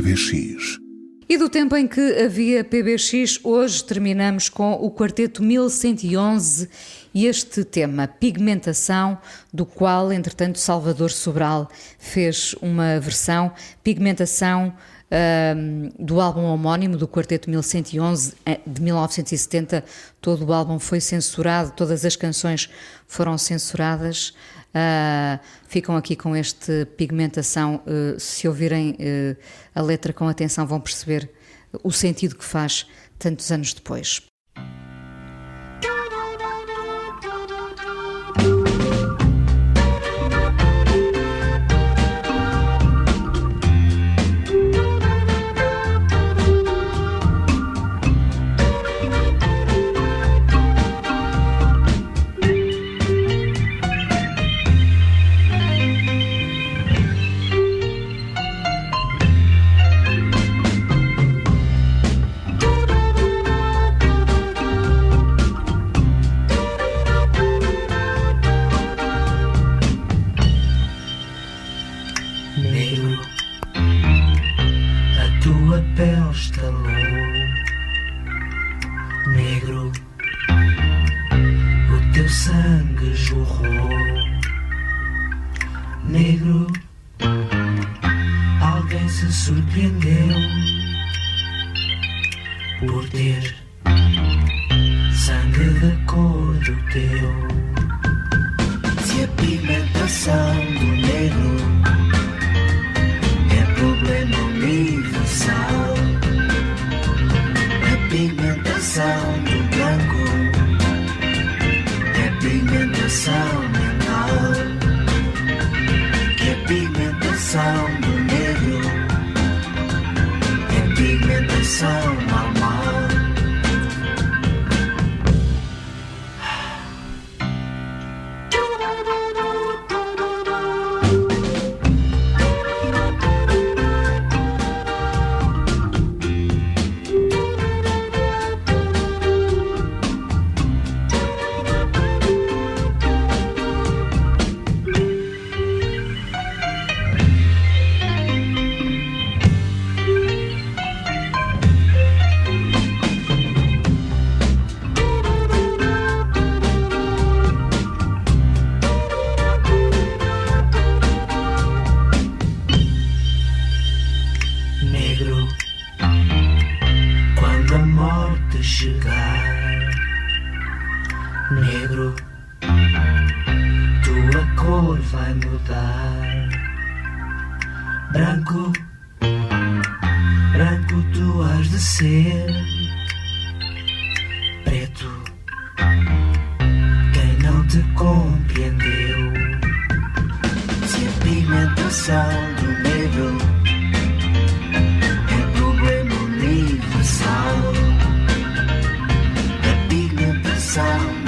PBX. E do tempo em que havia PBX, hoje terminamos com o Quarteto 1111 e este tema, pigmentação, do qual, entretanto, Salvador Sobral fez uma versão, pigmentação um, do álbum homónimo do Quarteto 1111 eh, de 1970. Todo o álbum foi censurado, todas as canções foram censuradas. Uh, ficam aqui com este pigmentação. Uh, se ouvirem uh, a letra com atenção, vão perceber o sentido que faz tantos anos depois. tua pele estalou Negro. O teu sangue jorrou Negro. Alguém se surpreendeu Por ter negro, tua cor vai mudar. Branco, branco tu has de ser. Preto, quem não te compreendeu. Se a pigmentação do negro é problema universal, a pigmentação.